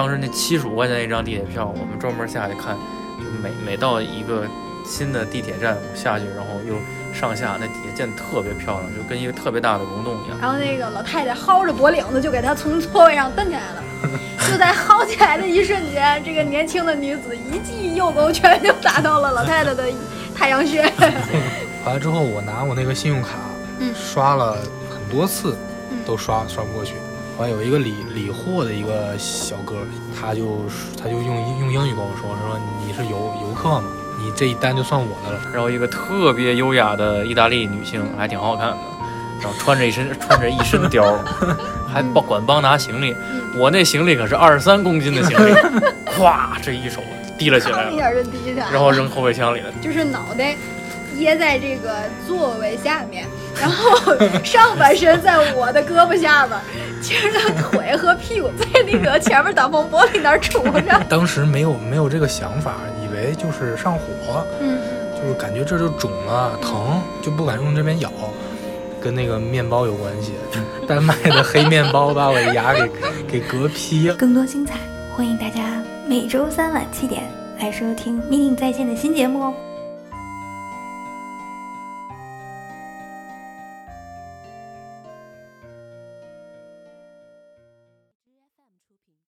当时那七十五块钱一张地铁票，我们专门下去看，就每每到一个新的地铁站下去，然后又上下，那底下建得特别漂亮，就跟一个特别大的溶洞一样。然后那个老太太薅着脖领子，就给他从座位上蹬起来了。就在薅起来的一瞬间，这个年轻的女子一记右勾拳就打到了老太太的太阳穴。回来之后，我拿我那个信用卡，嗯刷了很多次，嗯都刷刷不过去。后来有一个理理货的一个小哥，他就他就用用英语跟我说，说你是游游客吗？你这一单就算我的了。然后一个特别优雅的意大利女性，还挺好看的，然后穿着一身穿着一身貂，还帮管帮拿行李。我那行李可是二十三公斤的行李，咵，这一手提了起来了，一下就提起来，然后扔后备箱里了。就是脑袋掖在这个座位下面，然后上半身在我的胳膊下边，其实他腿和屁股在那个前面挡风玻璃那儿杵着。当时没有没有这个想法，以为就是上火，嗯，就是感觉这就肿了，疼，就不敢用这边咬。跟那个面包有关系，丹麦的黑面包把我的牙给给隔劈了。更多精彩，欢迎大家每周三晚七点来收听《命令在线》的新节目哦。